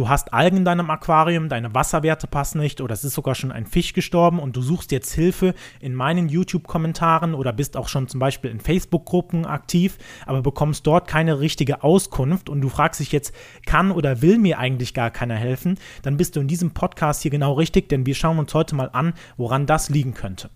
du hast Algen in deinem Aquarium, deine Wasserwerte passen nicht oder es ist sogar schon ein Fisch gestorben und du suchst jetzt Hilfe in meinen YouTube-Kommentaren oder bist auch schon zum Beispiel in Facebook-Gruppen aktiv, aber bekommst dort keine richtige Auskunft und du fragst dich jetzt, kann oder will mir eigentlich gar keiner helfen, dann bist du in diesem Podcast hier genau richtig, denn wir schauen uns heute mal an, woran das liegen könnte.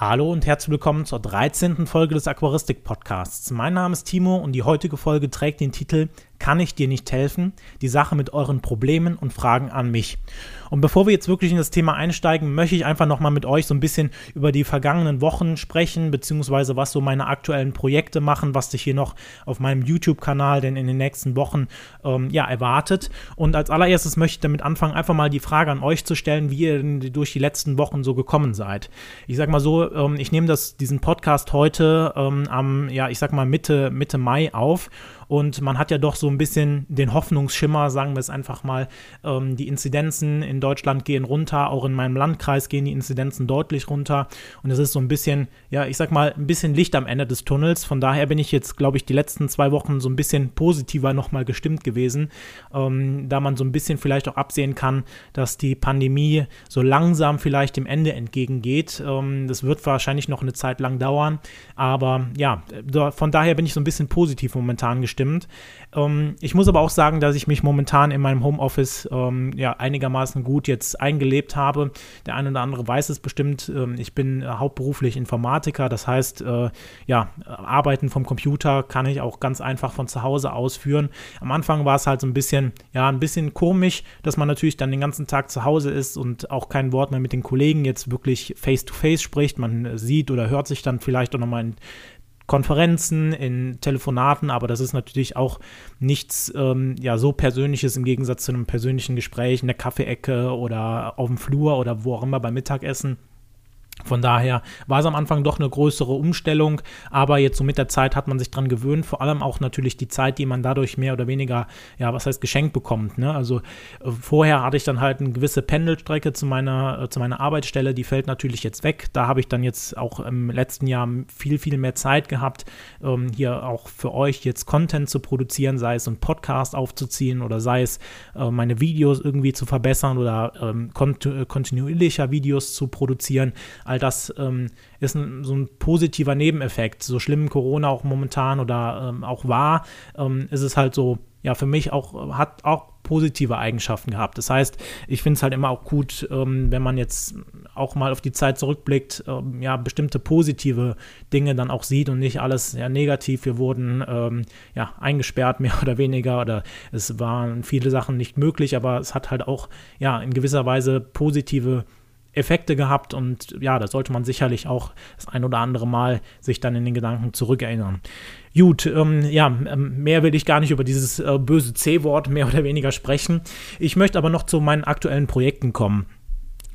Hallo und herzlich willkommen zur 13. Folge des Aquaristik Podcasts. Mein Name ist Timo und die heutige Folge trägt den Titel kann ich dir nicht helfen? Die Sache mit euren Problemen und Fragen an mich. Und bevor wir jetzt wirklich in das Thema einsteigen, möchte ich einfach nochmal mit euch so ein bisschen über die vergangenen Wochen sprechen, beziehungsweise was so meine aktuellen Projekte machen, was sich hier noch auf meinem YouTube-Kanal denn in den nächsten Wochen ähm, ja, erwartet. Und als allererstes möchte ich damit anfangen, einfach mal die Frage an euch zu stellen, wie ihr durch die letzten Wochen so gekommen seid. Ich sag mal so, ähm, ich nehme das, diesen Podcast heute ähm, am, ja, ich sag mal Mitte, Mitte Mai auf und man hat ja doch so ein bisschen den Hoffnungsschimmer, sagen wir es einfach mal, ähm, die Inzidenzen in Deutschland gehen runter, auch in meinem Landkreis gehen die Inzidenzen deutlich runter. Und es ist so ein bisschen, ja, ich sag mal, ein bisschen Licht am Ende des Tunnels. Von daher bin ich jetzt, glaube ich, die letzten zwei Wochen so ein bisschen positiver nochmal gestimmt gewesen, ähm, da man so ein bisschen vielleicht auch absehen kann, dass die Pandemie so langsam vielleicht dem Ende entgegengeht. Ähm, das wird wahrscheinlich noch eine Zeit lang dauern. Aber ja, von daher bin ich so ein bisschen positiv momentan gestimmt stimmt. Ähm, ich muss aber auch sagen, dass ich mich momentan in meinem Homeoffice ähm, ja einigermaßen gut jetzt eingelebt habe. Der eine oder andere weiß es bestimmt. Ähm, ich bin äh, hauptberuflich Informatiker, das heißt, äh, ja, Arbeiten vom Computer kann ich auch ganz einfach von zu Hause ausführen. Am Anfang war es halt so ein bisschen, ja, ein bisschen komisch, dass man natürlich dann den ganzen Tag zu Hause ist und auch kein Wort mehr mit den Kollegen jetzt wirklich face to face spricht. Man sieht oder hört sich dann vielleicht auch nochmal in Konferenzen, in Telefonaten, aber das ist natürlich auch nichts ähm, ja, so Persönliches im Gegensatz zu einem persönlichen Gespräch in der Kaffeeecke oder auf dem Flur oder wo auch immer beim Mittagessen. Von daher war es am Anfang doch eine größere Umstellung, aber jetzt so mit der Zeit hat man sich dran gewöhnt, vor allem auch natürlich die Zeit, die man dadurch mehr oder weniger, ja, was heißt geschenkt bekommt. Ne? Also äh, vorher hatte ich dann halt eine gewisse Pendelstrecke zu meiner, äh, zu meiner Arbeitsstelle, die fällt natürlich jetzt weg. Da habe ich dann jetzt auch im letzten Jahr viel, viel mehr Zeit gehabt, ähm, hier auch für euch jetzt Content zu produzieren, sei es ein Podcast aufzuziehen oder sei es äh, meine Videos irgendwie zu verbessern oder ähm, kont kontinuierlicher Videos zu produzieren all das ähm, ist ein, so ein positiver Nebeneffekt. So schlimm Corona auch momentan oder ähm, auch war, ähm, ist es halt so, ja, für mich auch, hat auch positive Eigenschaften gehabt. Das heißt, ich finde es halt immer auch gut, ähm, wenn man jetzt auch mal auf die Zeit zurückblickt, ähm, ja, bestimmte positive Dinge dann auch sieht und nicht alles ja, negativ. Wir wurden ähm, ja eingesperrt, mehr oder weniger, oder es waren viele Sachen nicht möglich, aber es hat halt auch ja in gewisser Weise positive Effekte gehabt und ja, da sollte man sicherlich auch das ein oder andere Mal sich dann in den Gedanken zurückerinnern. Gut, ähm, ja, ähm, mehr will ich gar nicht über dieses äh, böse C-Wort mehr oder weniger sprechen. Ich möchte aber noch zu meinen aktuellen Projekten kommen.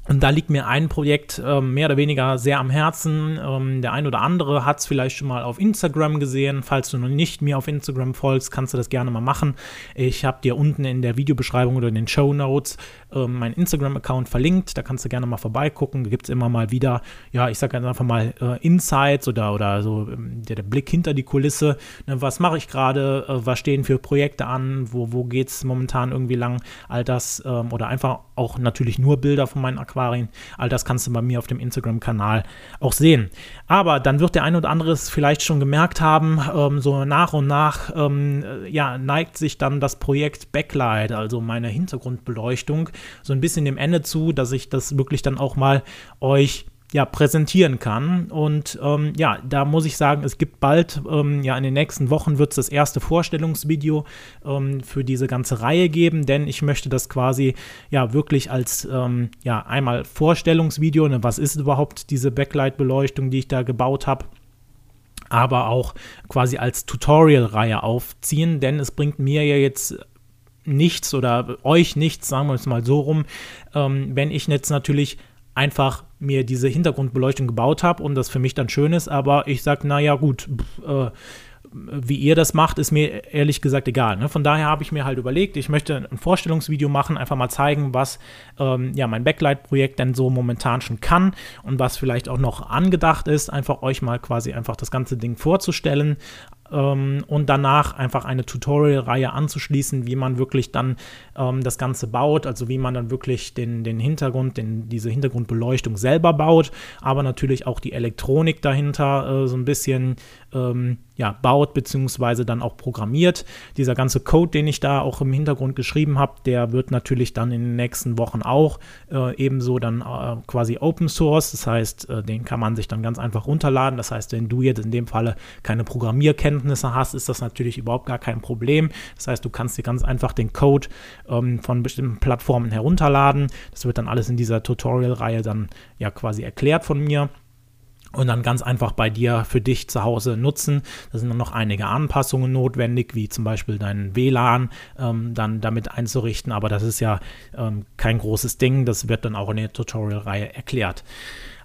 Und da liegt mir ein Projekt äh, mehr oder weniger sehr am Herzen. Ähm, der ein oder andere hat es vielleicht schon mal auf Instagram gesehen. Falls du noch nicht mir auf Instagram folgst, kannst du das gerne mal machen. Ich habe dir unten in der Videobeschreibung oder in den Show Notes äh, meinen Instagram-Account verlinkt. Da kannst du gerne mal vorbeigucken. Da gibt es immer mal wieder, ja, ich sage einfach mal äh, Insights oder, oder so ähm, der, der, Blick hinter die Kulisse. Ne, was mache ich gerade? Äh, was stehen für Projekte an? Wo, wo geht es momentan irgendwie lang? All das ähm, oder einfach auch natürlich nur Bilder von meinen Accounts Aquarien. All das kannst du bei mir auf dem Instagram-Kanal auch sehen. Aber dann wird der ein oder andere es vielleicht schon gemerkt haben, ähm, so nach und nach ähm, ja, neigt sich dann das Projekt Backlight, also meine Hintergrundbeleuchtung, so ein bisschen dem Ende zu, dass ich das wirklich dann auch mal euch ja, präsentieren kann. Und ähm, ja, da muss ich sagen, es gibt bald, ähm, ja, in den nächsten Wochen wird es das erste Vorstellungsvideo ähm, für diese ganze Reihe geben, denn ich möchte das quasi ja wirklich als ähm, ja einmal Vorstellungsvideo, ne, was ist überhaupt diese Backlight-Beleuchtung, die ich da gebaut habe aber auch quasi als Tutorial-Reihe aufziehen, denn es bringt mir ja jetzt nichts oder euch nichts, sagen wir es mal so rum, ähm, wenn ich jetzt natürlich einfach mir diese Hintergrundbeleuchtung gebaut habe und das für mich dann schön ist, aber ich sage, naja gut, pff, äh, wie ihr das macht, ist mir ehrlich gesagt egal. Ne? Von daher habe ich mir halt überlegt, ich möchte ein Vorstellungsvideo machen, einfach mal zeigen, was ähm, ja mein Backlight-Projekt denn so momentan schon kann und was vielleicht auch noch angedacht ist, einfach euch mal quasi einfach das ganze Ding vorzustellen, ähm, und danach einfach eine Tutorial-Reihe anzuschließen, wie man wirklich dann ähm, das Ganze baut, also wie man dann wirklich den, den Hintergrund, den, diese Hintergrundbeleuchtung selber baut, aber natürlich auch die Elektronik dahinter äh, so ein bisschen ähm, ja, baut beziehungsweise dann auch programmiert. Dieser ganze Code, den ich da auch im Hintergrund geschrieben habe, der wird natürlich dann in den nächsten Wochen auch äh, ebenso dann äh, quasi Open Source. Das heißt, äh, den kann man sich dann ganz einfach runterladen. Das heißt, wenn du jetzt in dem Falle keine Programmierkenntnisse hast, ist das natürlich überhaupt gar kein Problem. Das heißt, du kannst dir ganz einfach den Code ähm, von bestimmten Plattformen herunterladen. Das wird dann alles in dieser Tutorial-Reihe dann ja quasi erklärt von mir und dann ganz einfach bei dir für dich zu Hause nutzen. Da sind dann noch einige Anpassungen notwendig, wie zum Beispiel dein WLAN ähm, dann damit einzurichten, aber das ist ja ähm, kein großes Ding, das wird dann auch in der Tutorial-Reihe erklärt.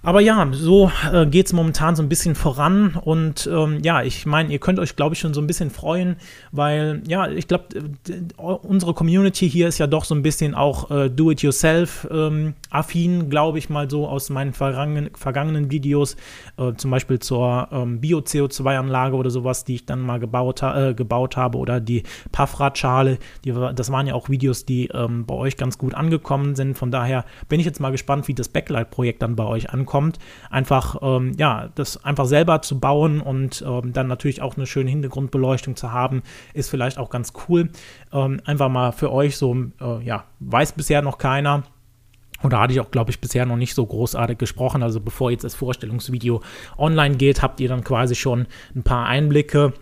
Aber ja, so äh, geht es momentan so ein bisschen voran und ähm, ja, ich meine, ihr könnt euch, glaube ich, schon so ein bisschen freuen, weil ja, ich glaube, unsere Community hier ist ja doch so ein bisschen auch äh, Do-it-yourself-affin, ähm, glaube ich mal so aus meinen vergangenen, vergangenen Videos, äh, zum Beispiel zur ähm, Bio-CO2-Anlage oder sowas, die ich dann mal gebaut, ha gebaut habe oder die Paffradschale, das waren ja auch Videos, die ähm, bei euch ganz gut angekommen sind. Von daher bin ich jetzt mal gespannt, wie das Backlight-Projekt dann bei euch ankommt kommt, einfach ähm, ja, das einfach selber zu bauen und ähm, dann natürlich auch eine schöne Hintergrundbeleuchtung zu haben, ist vielleicht auch ganz cool. Ähm, einfach mal für euch so, äh, ja, weiß bisher noch keiner. Oder hatte ich auch, glaube ich, bisher noch nicht so großartig gesprochen. Also bevor jetzt das Vorstellungsvideo online geht, habt ihr dann quasi schon ein paar Einblicke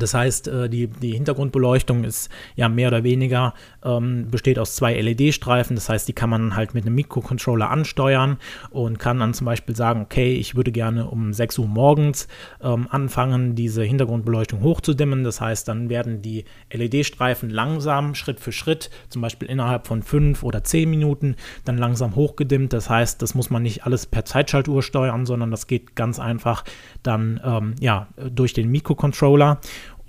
das heißt, äh, die, die Hintergrundbeleuchtung ist ja mehr oder weniger, ähm, besteht aus zwei LED-Streifen. Das heißt, die kann man halt mit einem Mikrocontroller ansteuern und kann dann zum Beispiel sagen, okay, ich würde gerne um 6 Uhr morgens ähm, anfangen, diese Hintergrundbeleuchtung hochzudimmen. Das heißt, dann werden die LED-Streifen langsam, Schritt für Schritt, zum Beispiel innerhalb von 5 oder 10 Minuten, dann langsam hochgedimmt. Das heißt, das muss man nicht alles per Zeitschaltuhr steuern, sondern das geht ganz einfach dann ähm, ja, durch den Mikrocontroller.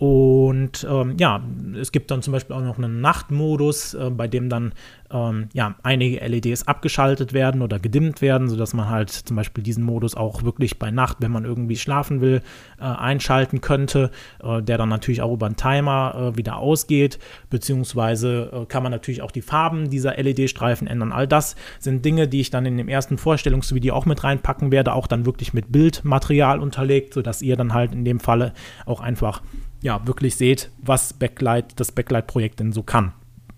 Und ähm, ja, es gibt dann zum Beispiel auch noch einen Nachtmodus, äh, bei dem dann ähm, ja, einige LEDs abgeschaltet werden oder gedimmt werden, sodass man halt zum Beispiel diesen Modus auch wirklich bei Nacht, wenn man irgendwie schlafen will, äh, einschalten könnte, äh, der dann natürlich auch über einen Timer äh, wieder ausgeht, beziehungsweise äh, kann man natürlich auch die Farben dieser LED-Streifen ändern. All das sind Dinge, die ich dann in dem ersten Vorstellungsvideo auch mit reinpacken werde, auch dann wirklich mit Bildmaterial unterlegt, sodass ihr dann halt in dem Falle auch einfach ja, wirklich seht, was Backlight, das Backlight-Projekt denn so kann.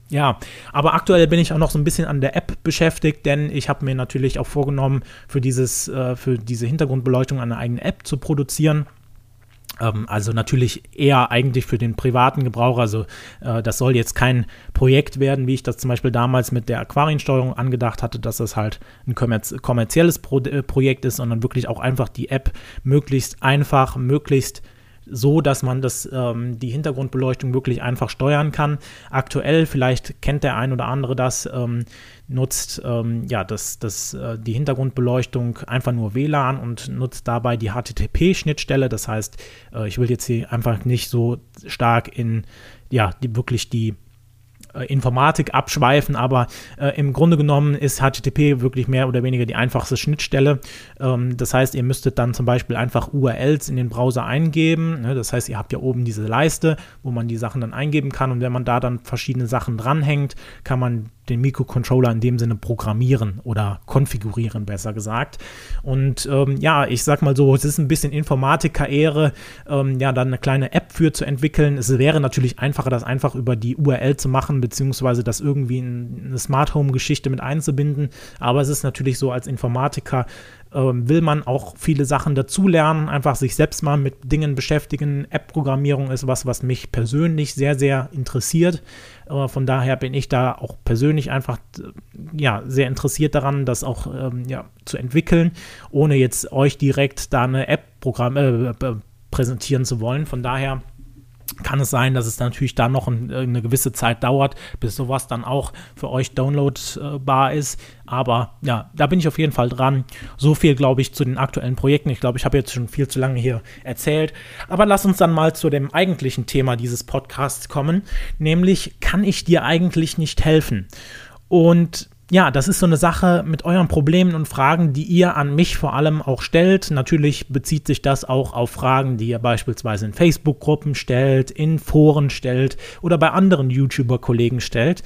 Ja, aber aktuell bin ich auch noch so ein bisschen an der App beschäftigt, denn ich habe mir natürlich auch vorgenommen, für, dieses, äh, für diese Hintergrundbeleuchtung eine eigene App zu produzieren. Ähm, also natürlich eher eigentlich für den privaten Gebrauch. Also äh, das soll jetzt kein Projekt werden, wie ich das zum Beispiel damals mit der Aquariensteuerung angedacht hatte, dass das halt ein kommerz kommerzielles Pro äh, Projekt ist, sondern wirklich auch einfach die App möglichst einfach, möglichst so, dass man das, ähm, die Hintergrundbeleuchtung wirklich einfach steuern kann. Aktuell, vielleicht kennt der ein oder andere das, ähm, nutzt ähm, ja, das, das, äh, die Hintergrundbeleuchtung einfach nur WLAN und nutzt dabei die HTTP-Schnittstelle. Das heißt, äh, ich will jetzt hier einfach nicht so stark in ja, die, wirklich die äh, Informatik abschweifen, aber äh, im Grunde genommen ist HTTP wirklich mehr oder weniger die einfachste Schnittstelle. Ähm, das heißt, ihr müsstet dann zum Beispiel einfach URLs in den Browser eingeben. Ne? Das heißt, ihr habt ja oben diese Leiste, wo man die Sachen dann eingeben kann und wenn man da dann verschiedene Sachen dranhängt, kann man den Mikrocontroller in dem Sinne programmieren oder konfigurieren, besser gesagt. Und ähm, ja, ich sag mal so, es ist ein bisschen Informatiker-Ehre, ähm, ja, dann eine kleine App für zu entwickeln. Es wäre natürlich einfacher, das einfach über die URL zu machen, beziehungsweise das irgendwie in eine Smart Home-Geschichte mit einzubinden. Aber es ist natürlich so, als Informatiker ähm, will man auch viele Sachen dazulernen, einfach sich selbst mal mit Dingen beschäftigen. App-Programmierung ist was, was mich persönlich sehr, sehr interessiert. Äh, von daher bin ich da auch persönlich einfach ja, sehr interessiert daran, das auch ähm, ja, zu entwickeln, ohne jetzt euch direkt da eine App-Programm äh, präsentieren zu wollen. Von daher kann es sein, dass es natürlich dann noch ein, eine gewisse Zeit dauert, bis sowas dann auch für euch downloadbar ist. Aber ja, da bin ich auf jeden Fall dran. So viel, glaube ich, zu den aktuellen Projekten. Ich glaube, ich habe jetzt schon viel zu lange hier erzählt. Aber lass uns dann mal zu dem eigentlichen Thema dieses Podcasts kommen. Nämlich, kann ich dir eigentlich nicht helfen? Und ja, das ist so eine Sache mit euren Problemen und Fragen, die ihr an mich vor allem auch stellt. Natürlich bezieht sich das auch auf Fragen, die ihr beispielsweise in Facebook-Gruppen stellt, in Foren stellt oder bei anderen YouTuber-Kollegen stellt.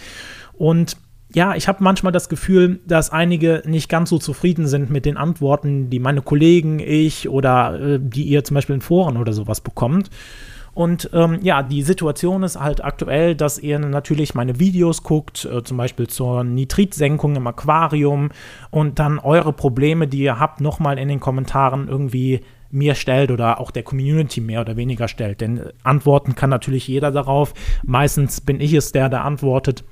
Und ja, ich habe manchmal das Gefühl, dass einige nicht ganz so zufrieden sind mit den Antworten, die meine Kollegen, ich oder äh, die ihr zum Beispiel in Foren oder sowas bekommt. Und ähm, ja, die Situation ist halt aktuell, dass ihr natürlich meine Videos guckt, äh, zum Beispiel zur Nitritsenkung im Aquarium und dann eure Probleme, die ihr habt, nochmal in den Kommentaren irgendwie mir stellt oder auch der Community mehr oder weniger stellt. Denn äh, antworten kann natürlich jeder darauf. Meistens bin ich es, der da antwortet.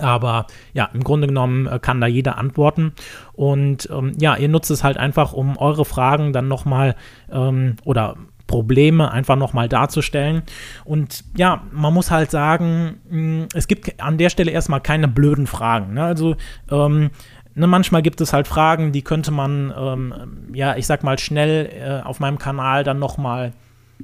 Aber ja, im Grunde genommen äh, kann da jeder antworten. Und ähm, ja, ihr nutzt es halt einfach, um eure Fragen dann nochmal ähm, oder Probleme einfach nochmal darzustellen. Und ja, man muss halt sagen, mm, es gibt an der Stelle erstmal keine blöden Fragen. Ne? Also, ähm, ne, manchmal gibt es halt Fragen, die könnte man, ähm, ja, ich sag mal, schnell äh, auf meinem Kanal dann nochmal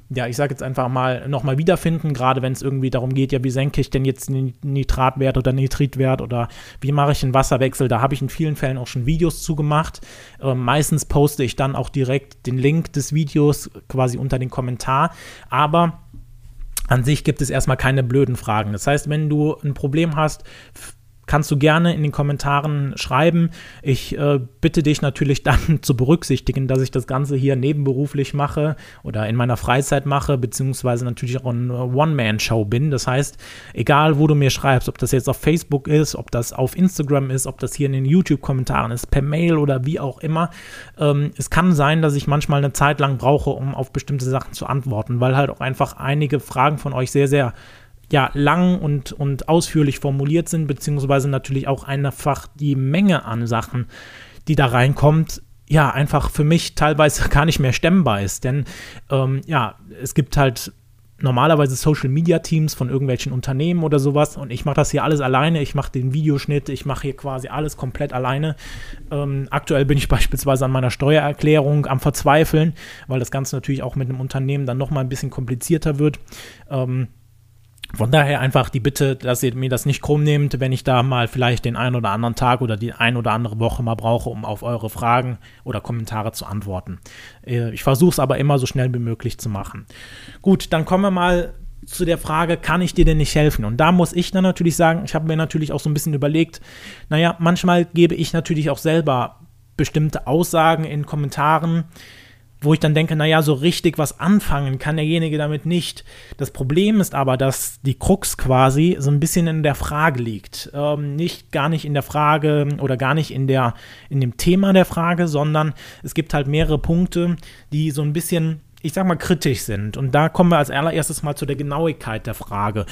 ja, ich sage jetzt einfach mal, nochmal wiederfinden, gerade wenn es irgendwie darum geht, ja, wie senke ich denn jetzt den Nitratwert oder Nitritwert oder wie mache ich einen Wasserwechsel? Da habe ich in vielen Fällen auch schon Videos zu gemacht. Äh, meistens poste ich dann auch direkt den Link des Videos quasi unter den Kommentar. Aber an sich gibt es erstmal keine blöden Fragen. Das heißt, wenn du ein Problem hast, kannst du gerne in den Kommentaren schreiben. Ich äh, bitte dich natürlich dann zu berücksichtigen, dass ich das Ganze hier nebenberuflich mache oder in meiner Freizeit mache, beziehungsweise natürlich auch eine One-Man-Show bin. Das heißt, egal wo du mir schreibst, ob das jetzt auf Facebook ist, ob das auf Instagram ist, ob das hier in den YouTube-Kommentaren ist, per Mail oder wie auch immer, ähm, es kann sein, dass ich manchmal eine Zeit lang brauche, um auf bestimmte Sachen zu antworten, weil halt auch einfach einige Fragen von euch sehr, sehr ja, lang und, und ausführlich formuliert sind, beziehungsweise natürlich auch einfach die Menge an Sachen, die da reinkommt, ja, einfach für mich teilweise gar nicht mehr stemmbar ist. Denn ähm, ja, es gibt halt normalerweise Social Media Teams von irgendwelchen Unternehmen oder sowas und ich mache das hier alles alleine. Ich mache den Videoschnitt, ich mache hier quasi alles komplett alleine. Ähm, aktuell bin ich beispielsweise an meiner Steuererklärung am Verzweifeln, weil das Ganze natürlich auch mit einem Unternehmen dann nochmal ein bisschen komplizierter wird. Ähm, von daher einfach die Bitte, dass ihr mir das nicht krumm nehmt, wenn ich da mal vielleicht den einen oder anderen Tag oder die ein oder andere Woche mal brauche, um auf eure Fragen oder Kommentare zu antworten. Äh, ich versuche es aber immer so schnell wie möglich zu machen. Gut, dann kommen wir mal zu der Frage, kann ich dir denn nicht helfen? Und da muss ich dann natürlich sagen, ich habe mir natürlich auch so ein bisschen überlegt, naja, manchmal gebe ich natürlich auch selber bestimmte Aussagen in Kommentaren, wo ich dann denke, naja, so richtig was anfangen kann derjenige damit nicht. Das Problem ist aber, dass die Krux quasi so ein bisschen in der Frage liegt. Ähm, nicht gar nicht in der Frage oder gar nicht in, der, in dem Thema der Frage, sondern es gibt halt mehrere Punkte, die so ein bisschen, ich sag mal, kritisch sind. Und da kommen wir als allererstes mal zu der Genauigkeit der Frage.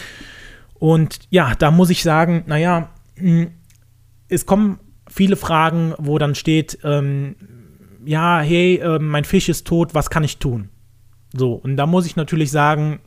Und ja, da muss ich sagen, naja, hm, es kommen viele Fragen, wo dann steht, ähm, ja, hey, äh, mein Fisch ist tot, was kann ich tun? So, und da muss ich natürlich sagen,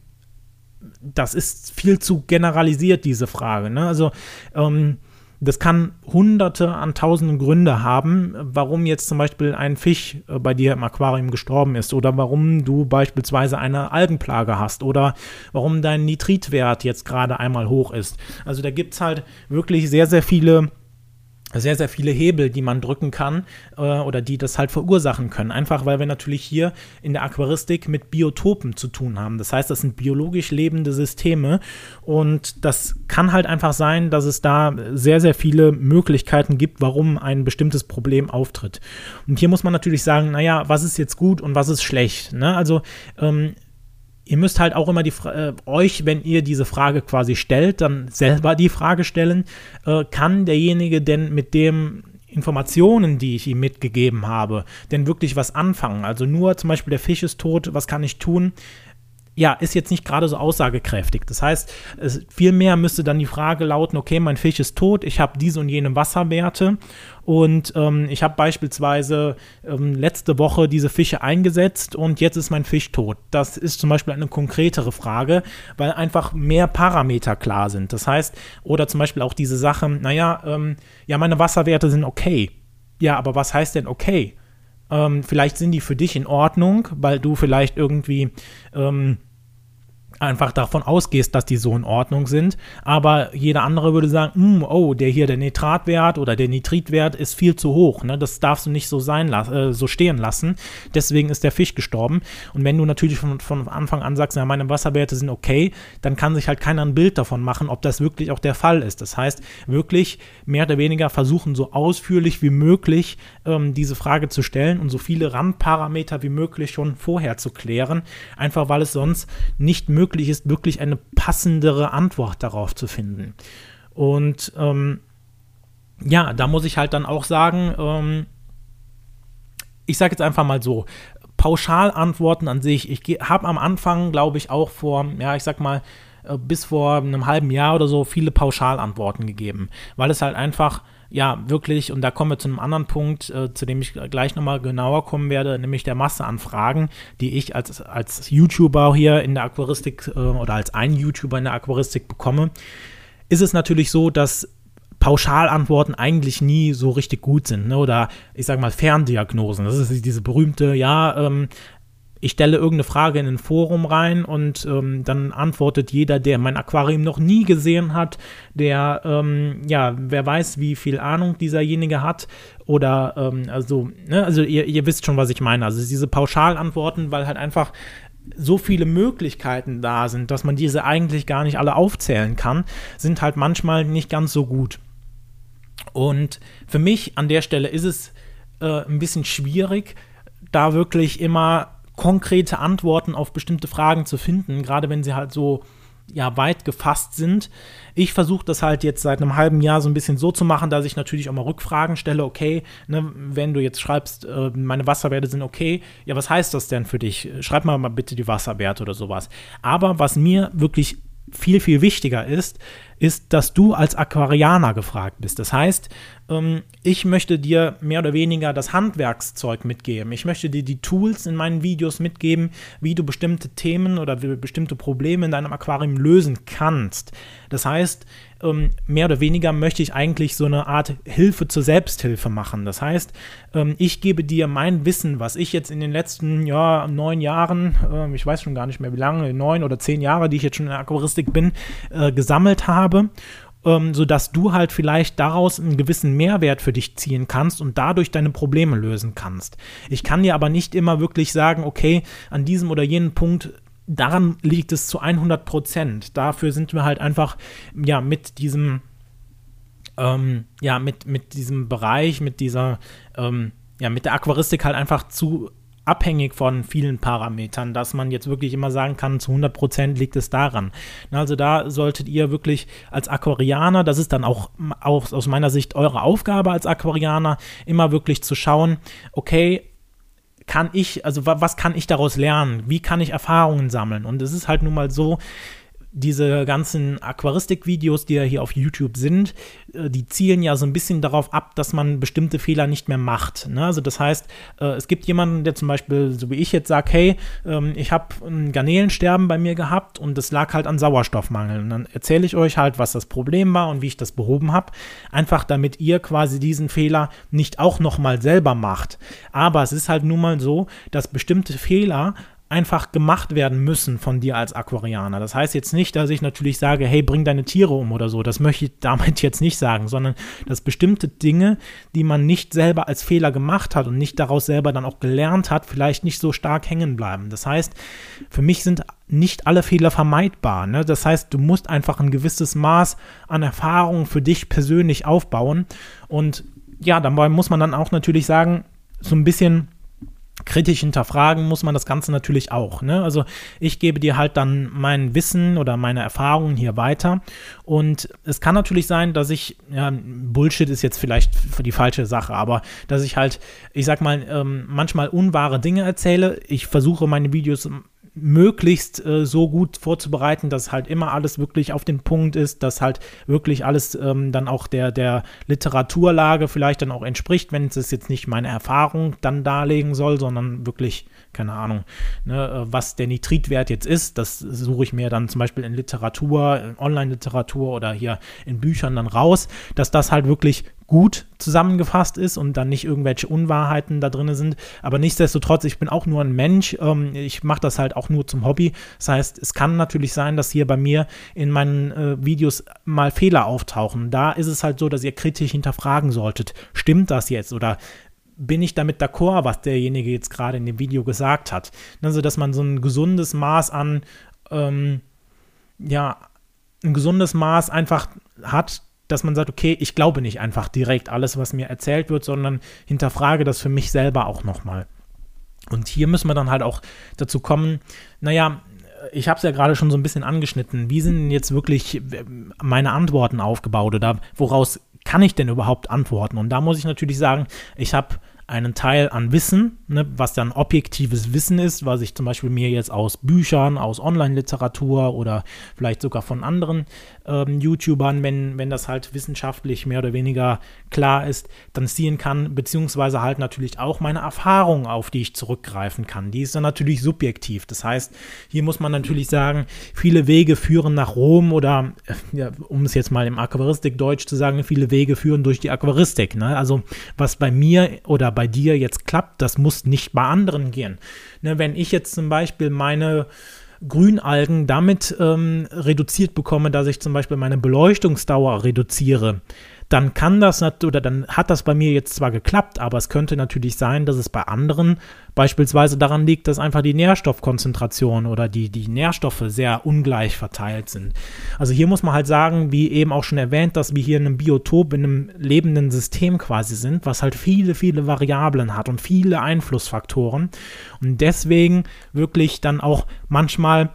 das ist viel zu generalisiert, diese Frage. Ne? Also, ähm, das kann hunderte an tausenden Gründe haben, warum jetzt zum Beispiel ein Fisch äh, bei dir im Aquarium gestorben ist oder warum du beispielsweise eine Algenplage hast oder warum dein Nitritwert jetzt gerade einmal hoch ist. Also da gibt es halt wirklich sehr, sehr viele sehr, sehr viele Hebel, die man drücken kann äh, oder die das halt verursachen können. Einfach weil wir natürlich hier in der Aquaristik mit Biotopen zu tun haben. Das heißt, das sind biologisch lebende Systeme und das kann halt einfach sein, dass es da sehr, sehr viele Möglichkeiten gibt, warum ein bestimmtes Problem auftritt. Und hier muss man natürlich sagen, naja, was ist jetzt gut und was ist schlecht? Ne? Also ähm, ihr müsst halt auch immer die äh, euch, wenn ihr diese Frage quasi stellt, dann selber die Frage stellen, äh, kann derjenige denn mit dem Informationen, die ich ihm mitgegeben habe, denn wirklich was anfangen? Also nur zum Beispiel der Fisch ist tot, was kann ich tun? Ja, ist jetzt nicht gerade so aussagekräftig. Das heißt, vielmehr müsste dann die Frage lauten, okay, mein Fisch ist tot, ich habe diese und jene Wasserwerte und ähm, ich habe beispielsweise ähm, letzte Woche diese Fische eingesetzt und jetzt ist mein Fisch tot. Das ist zum Beispiel eine konkretere Frage, weil einfach mehr Parameter klar sind. Das heißt, oder zum Beispiel auch diese Sache, naja, ähm, ja, meine Wasserwerte sind okay. Ja, aber was heißt denn okay? Ähm, vielleicht sind die für dich in Ordnung, weil du vielleicht irgendwie ähm, einfach davon ausgehst, dass die so in Ordnung sind. Aber jeder andere würde sagen, hm, oh, der hier, der Nitratwert oder der Nitritwert ist viel zu hoch. Ne? Das darfst du nicht so sein äh, so stehen lassen. Deswegen ist der Fisch gestorben. Und wenn du natürlich von, von Anfang an sagst, ja, meine Wasserwerte sind okay, dann kann sich halt keiner ein Bild davon machen, ob das wirklich auch der Fall ist. Das heißt, wirklich mehr oder weniger versuchen, so ausführlich wie möglich ähm, diese Frage zu stellen und so viele Randparameter wie möglich schon vorher zu klären. Einfach weil es sonst nicht möglich möglich ist, wirklich eine passendere Antwort darauf zu finden. Und ähm, ja, da muss ich halt dann auch sagen, ähm, ich sage jetzt einfach mal so, Pauschalantworten an sich, ich habe am Anfang, glaube ich, auch vor, ja, ich sag mal, äh, bis vor einem halben Jahr oder so viele Pauschalantworten gegeben, weil es halt einfach ja, wirklich, und da kommen wir zu einem anderen Punkt, äh, zu dem ich gleich nochmal genauer kommen werde, nämlich der Masse an Fragen, die ich als, als YouTuber hier in der Aquaristik äh, oder als ein YouTuber in der Aquaristik bekomme, ist es natürlich so, dass Pauschalantworten eigentlich nie so richtig gut sind. Ne? Oder ich sage mal Ferndiagnosen. Das ist diese berühmte, ja, ähm, ich stelle irgendeine Frage in ein Forum rein und ähm, dann antwortet jeder, der mein Aquarium noch nie gesehen hat, der, ähm, ja, wer weiß, wie viel Ahnung dieserjenige hat oder, ähm, also, ne, also ihr, ihr wisst schon, was ich meine. Also diese Pauschalantworten, weil halt einfach so viele Möglichkeiten da sind, dass man diese eigentlich gar nicht alle aufzählen kann, sind halt manchmal nicht ganz so gut. Und für mich an der Stelle ist es äh, ein bisschen schwierig, da wirklich immer konkrete Antworten auf bestimmte Fragen zu finden, gerade wenn sie halt so ja, weit gefasst sind. Ich versuche das halt jetzt seit einem halben Jahr so ein bisschen so zu machen, dass ich natürlich auch mal Rückfragen stelle. Okay, ne, wenn du jetzt schreibst, äh, meine Wasserwerte sind okay, ja, was heißt das denn für dich? Schreib mal, mal bitte die Wasserwerte oder sowas. Aber was mir wirklich viel, viel wichtiger ist, ist, dass du als Aquarianer gefragt bist. Das heißt, ähm, ich möchte dir mehr oder weniger das Handwerkszeug mitgeben. Ich möchte dir die Tools in meinen Videos mitgeben, wie du bestimmte Themen oder bestimmte Probleme in deinem Aquarium lösen kannst. Das heißt, ähm, mehr oder weniger möchte ich eigentlich so eine Art Hilfe zur Selbsthilfe machen. Das heißt, ähm, ich gebe dir mein Wissen, was ich jetzt in den letzten ja, neun Jahren, äh, ich weiß schon gar nicht mehr wie lange, neun oder zehn Jahre, die ich jetzt schon in der Aquaristik bin, äh, gesammelt habe ähm, sodass du halt vielleicht daraus einen gewissen Mehrwert für dich ziehen kannst und dadurch deine Probleme lösen kannst. Ich kann dir aber nicht immer wirklich sagen, okay, an diesem oder jenem Punkt daran liegt es zu 100 Prozent. Dafür sind wir halt einfach, ja, mit diesem, ähm, ja, mit, mit diesem Bereich, mit dieser, ähm, ja, mit der Aquaristik halt einfach zu abhängig von vielen Parametern, dass man jetzt wirklich immer sagen kann, zu 100 Prozent liegt es daran. Also da solltet ihr wirklich als Aquarianer, das ist dann auch, auch aus meiner Sicht eure Aufgabe als Aquarianer, immer wirklich zu schauen, okay, kann ich, also was kann ich daraus lernen? Wie kann ich Erfahrungen sammeln? Und es ist halt nun mal so, diese ganzen Aquaristik-Videos, die ja hier auf YouTube sind, äh, die zielen ja so ein bisschen darauf ab, dass man bestimmte Fehler nicht mehr macht. Ne? Also das heißt, äh, es gibt jemanden, der zum Beispiel, so wie ich jetzt sagt, hey, ähm, ich habe ein Garnelensterben bei mir gehabt und das lag halt an Sauerstoffmangel. Und dann erzähle ich euch halt, was das Problem war und wie ich das behoben habe. Einfach damit ihr quasi diesen Fehler nicht auch nochmal selber macht. Aber es ist halt nun mal so, dass bestimmte Fehler einfach gemacht werden müssen von dir als Aquarianer. Das heißt jetzt nicht, dass ich natürlich sage, hey, bring deine Tiere um oder so. Das möchte ich damit jetzt nicht sagen, sondern dass bestimmte Dinge, die man nicht selber als Fehler gemacht hat und nicht daraus selber dann auch gelernt hat, vielleicht nicht so stark hängen bleiben. Das heißt, für mich sind nicht alle Fehler vermeidbar. Ne? Das heißt, du musst einfach ein gewisses Maß an Erfahrung für dich persönlich aufbauen. Und ja, dabei muss man dann auch natürlich sagen, so ein bisschen kritisch hinterfragen muss man das Ganze natürlich auch. Ne? Also ich gebe dir halt dann mein Wissen oder meine Erfahrungen hier weiter. Und es kann natürlich sein, dass ich, ja, Bullshit ist jetzt vielleicht die falsche Sache, aber dass ich halt, ich sag mal, ähm, manchmal unwahre Dinge erzähle. Ich versuche meine Videos möglichst äh, so gut vorzubereiten, dass halt immer alles wirklich auf den Punkt ist, dass halt wirklich alles ähm, dann auch der, der Literaturlage vielleicht dann auch entspricht, wenn es jetzt nicht meine Erfahrung dann darlegen soll, sondern wirklich, keine Ahnung, ne, äh, was der Nitritwert jetzt ist, das suche ich mir dann zum Beispiel in Literatur, in Online-Literatur oder hier in Büchern dann raus, dass das halt wirklich gut zusammengefasst ist und dann nicht irgendwelche Unwahrheiten da drin sind. Aber nichtsdestotrotz, ich bin auch nur ein Mensch. Ähm, ich mache das halt auch nur zum Hobby. Das heißt, es kann natürlich sein, dass hier bei mir in meinen äh, Videos mal Fehler auftauchen. Da ist es halt so, dass ihr kritisch hinterfragen solltet. Stimmt das jetzt? Oder bin ich damit d'accord, was derjenige jetzt gerade in dem Video gesagt hat? Also, dass man so ein gesundes Maß an, ähm, ja, ein gesundes Maß einfach hat, dass man sagt, okay, ich glaube nicht einfach direkt alles, was mir erzählt wird, sondern hinterfrage das für mich selber auch nochmal. Und hier müssen wir dann halt auch dazu kommen, naja, ich habe es ja gerade schon so ein bisschen angeschnitten. Wie sind jetzt wirklich meine Antworten aufgebaut oder woraus kann ich denn überhaupt antworten? Und da muss ich natürlich sagen, ich habe einen Teil an Wissen, ne, was dann objektives Wissen ist, was ich zum Beispiel mir jetzt aus Büchern, aus Online-Literatur oder vielleicht sogar von anderen ähm, YouTubern, wenn, wenn das halt wissenschaftlich mehr oder weniger klar ist, dann ziehen kann, beziehungsweise halt natürlich auch meine Erfahrung, auf die ich zurückgreifen kann. Die ist dann natürlich subjektiv. Das heißt, hier muss man natürlich sagen, viele Wege führen nach Rom oder, äh, ja, um es jetzt mal im Aquaristik-Deutsch zu sagen, viele Wege führen durch die Aquaristik. Ne? Also was bei mir oder bei dir jetzt klappt, das muss nicht bei anderen gehen. Ne, wenn ich jetzt zum Beispiel meine Grünalgen damit ähm, reduziert bekomme, dass ich zum Beispiel meine Beleuchtungsdauer reduziere, dann kann das oder dann hat das bei mir jetzt zwar geklappt, aber es könnte natürlich sein, dass es bei anderen beispielsweise daran liegt, dass einfach die Nährstoffkonzentration oder die, die Nährstoffe sehr ungleich verteilt sind. Also hier muss man halt sagen, wie eben auch schon erwähnt, dass wir hier in einem Biotop, in einem lebenden System quasi sind, was halt viele, viele Variablen hat und viele Einflussfaktoren und deswegen wirklich dann auch manchmal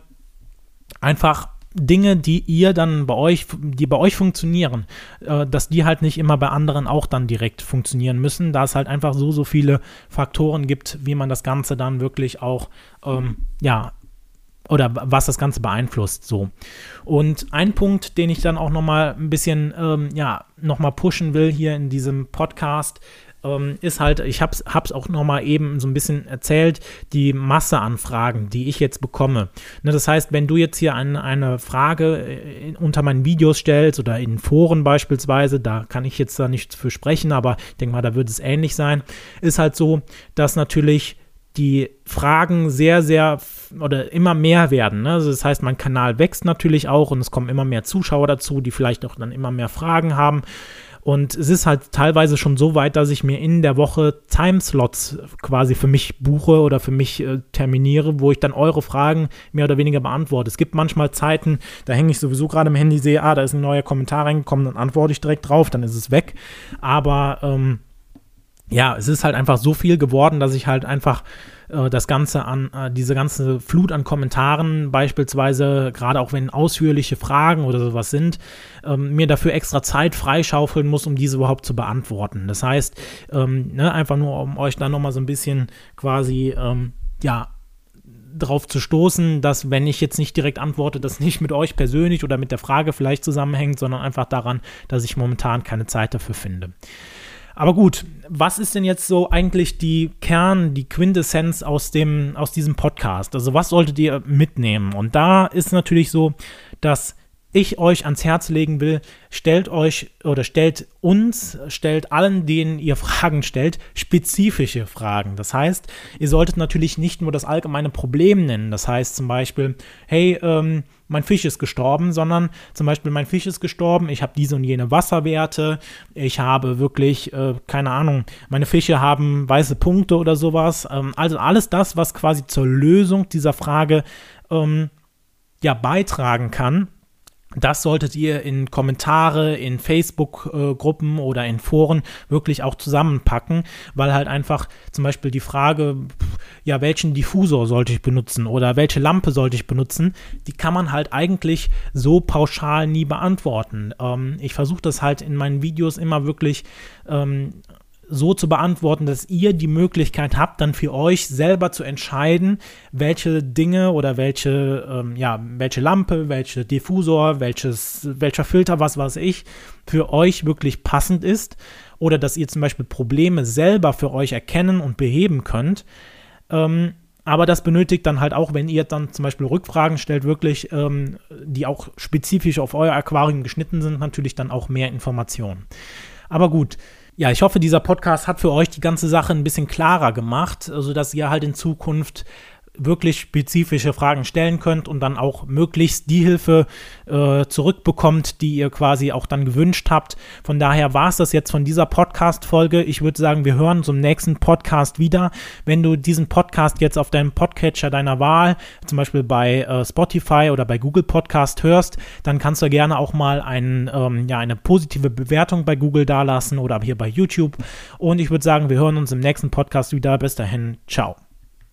einfach Dinge, die ihr dann bei euch, die bei euch funktionieren, äh, dass die halt nicht immer bei anderen auch dann direkt funktionieren müssen, da es halt einfach so, so viele Faktoren gibt, wie man das Ganze dann wirklich auch, ähm, ja, oder was das Ganze beeinflusst, so. Und ein Punkt, den ich dann auch nochmal ein bisschen, ähm, ja, nochmal pushen will hier in diesem Podcast, ähm, ist halt, ich habe es auch nochmal eben so ein bisschen erzählt, die Masse an Fragen, die ich jetzt bekomme. Ne, das heißt, wenn du jetzt hier ein, eine Frage äh, unter meinen Videos stellst oder in Foren beispielsweise, da kann ich jetzt da nichts für sprechen, aber ich denke mal, da wird es ähnlich sein, ist halt so, dass natürlich die Fragen sehr, sehr oder immer mehr werden. Ne? Also das heißt, mein Kanal wächst natürlich auch und es kommen immer mehr Zuschauer dazu, die vielleicht auch dann immer mehr Fragen haben. Und es ist halt teilweise schon so weit, dass ich mir in der Woche Timeslots quasi für mich buche oder für mich äh, terminiere, wo ich dann eure Fragen mehr oder weniger beantworte. Es gibt manchmal Zeiten, da hänge ich sowieso gerade im Handy, sehe, ah, da ist ein neuer Kommentar reingekommen, dann antworte ich direkt drauf, dann ist es weg. Aber ähm, ja, es ist halt einfach so viel geworden, dass ich halt einfach äh, das Ganze an, äh, diese ganze Flut an Kommentaren, beispielsweise, gerade auch wenn ausführliche Fragen oder sowas sind, ähm, mir dafür extra Zeit freischaufeln muss, um diese überhaupt zu beantworten. Das heißt, ähm, ne, einfach nur, um euch dann nochmal so ein bisschen quasi, ähm, ja, drauf zu stoßen, dass wenn ich jetzt nicht direkt antworte, das nicht mit euch persönlich oder mit der Frage vielleicht zusammenhängt, sondern einfach daran, dass ich momentan keine Zeit dafür finde. Aber gut, was ist denn jetzt so eigentlich die Kern, die Quintessenz aus dem, aus diesem Podcast? Also was solltet ihr mitnehmen? Und da ist natürlich so, dass ich euch ans Herz legen will, stellt euch oder stellt uns, stellt allen, denen ihr Fragen stellt, spezifische Fragen. Das heißt, ihr solltet natürlich nicht nur das allgemeine Problem nennen. Das heißt zum Beispiel, hey, ähm, mein Fisch ist gestorben, sondern zum Beispiel mein Fisch ist gestorben, ich habe diese und jene Wasserwerte, ich habe wirklich, äh, keine Ahnung, meine Fische haben weiße Punkte oder sowas. Ähm, also alles das, was quasi zur Lösung dieser Frage ähm, ja beitragen kann das solltet ihr in Kommentare, in Facebook-Gruppen oder in Foren wirklich auch zusammenpacken, weil halt einfach zum Beispiel die Frage, ja, welchen Diffusor sollte ich benutzen oder welche Lampe sollte ich benutzen, die kann man halt eigentlich so pauschal nie beantworten. Ähm, ich versuche das halt in meinen Videos immer wirklich ähm, so zu beantworten, dass ihr die Möglichkeit habt, dann für euch selber zu entscheiden, welche Dinge oder welche, ähm, ja, welche Lampe, welche Diffusor, welches, welcher Filter, was weiß ich, für euch wirklich passend ist. Oder dass ihr zum Beispiel Probleme selber für euch erkennen und beheben könnt. Ähm, aber das benötigt dann halt auch, wenn ihr dann zum Beispiel Rückfragen stellt, wirklich, ähm, die auch spezifisch auf euer Aquarium geschnitten sind, natürlich dann auch mehr Informationen. Aber gut. Ja, ich hoffe, dieser Podcast hat für euch die ganze Sache ein bisschen klarer gemacht, sodass ihr halt in Zukunft wirklich spezifische Fragen stellen könnt und dann auch möglichst die Hilfe äh, zurückbekommt, die ihr quasi auch dann gewünscht habt. Von daher war es das jetzt von dieser Podcast-Folge. Ich würde sagen, wir hören im nächsten Podcast wieder. Wenn du diesen Podcast jetzt auf deinem Podcatcher deiner Wahl, zum Beispiel bei äh, Spotify oder bei Google Podcast hörst, dann kannst du gerne auch mal ein, ähm, ja, eine positive Bewertung bei Google dalassen oder hier bei YouTube. Und ich würde sagen, wir hören uns im nächsten Podcast wieder. Bis dahin, ciao.